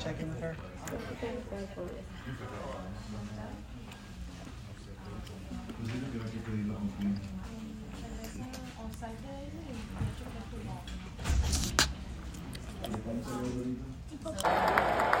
check in with her? together.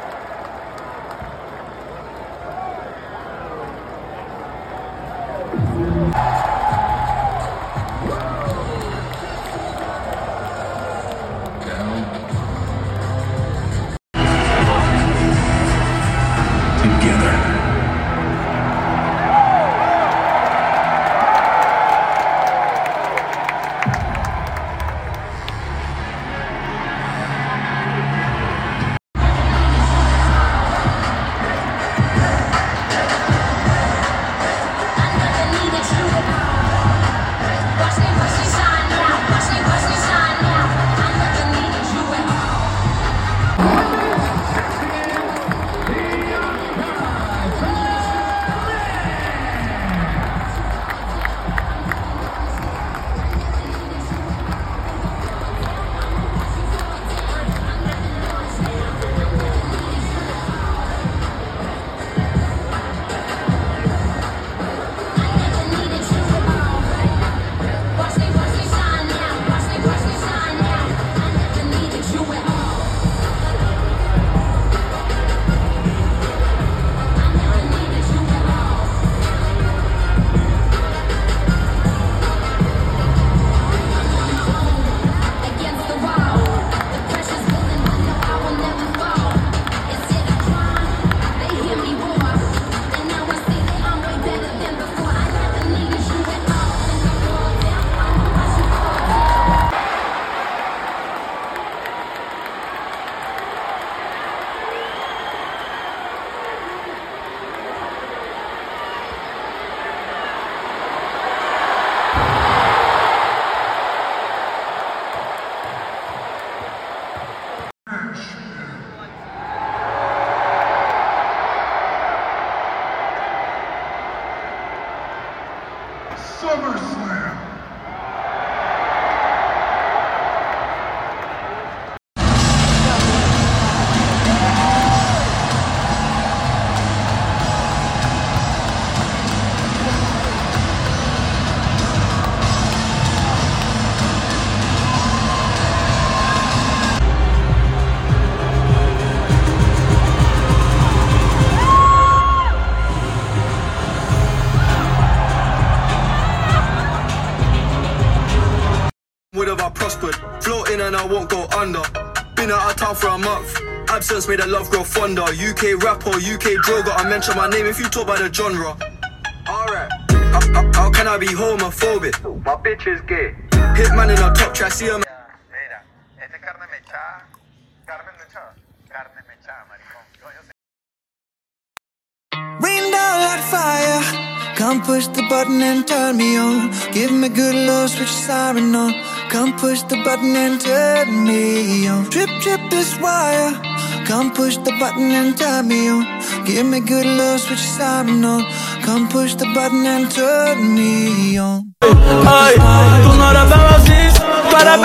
SummerSlam. Would have I prospered? Floating and I won't go under. Been out of town for a month. Absence made the love grow fonder. UK rapper, UK droga. I mention my name if you talk about the genre. Alright. How, how- how can I be homophobic? My bitch is gay. Hitman in a top track, see him. Mira, este es carne mechada. Carmen mechada. Carne mechada, maricón. Coño, se- Rain down like fire. Come push the button and turn me on. Give me good love, switch siren on. Come push the button and turn me on. Trip, trip this wire. Come push the button and turn me on. Give me good love, switch siren on. Come push the button and turn me on. Ay, tú no eras tan así, para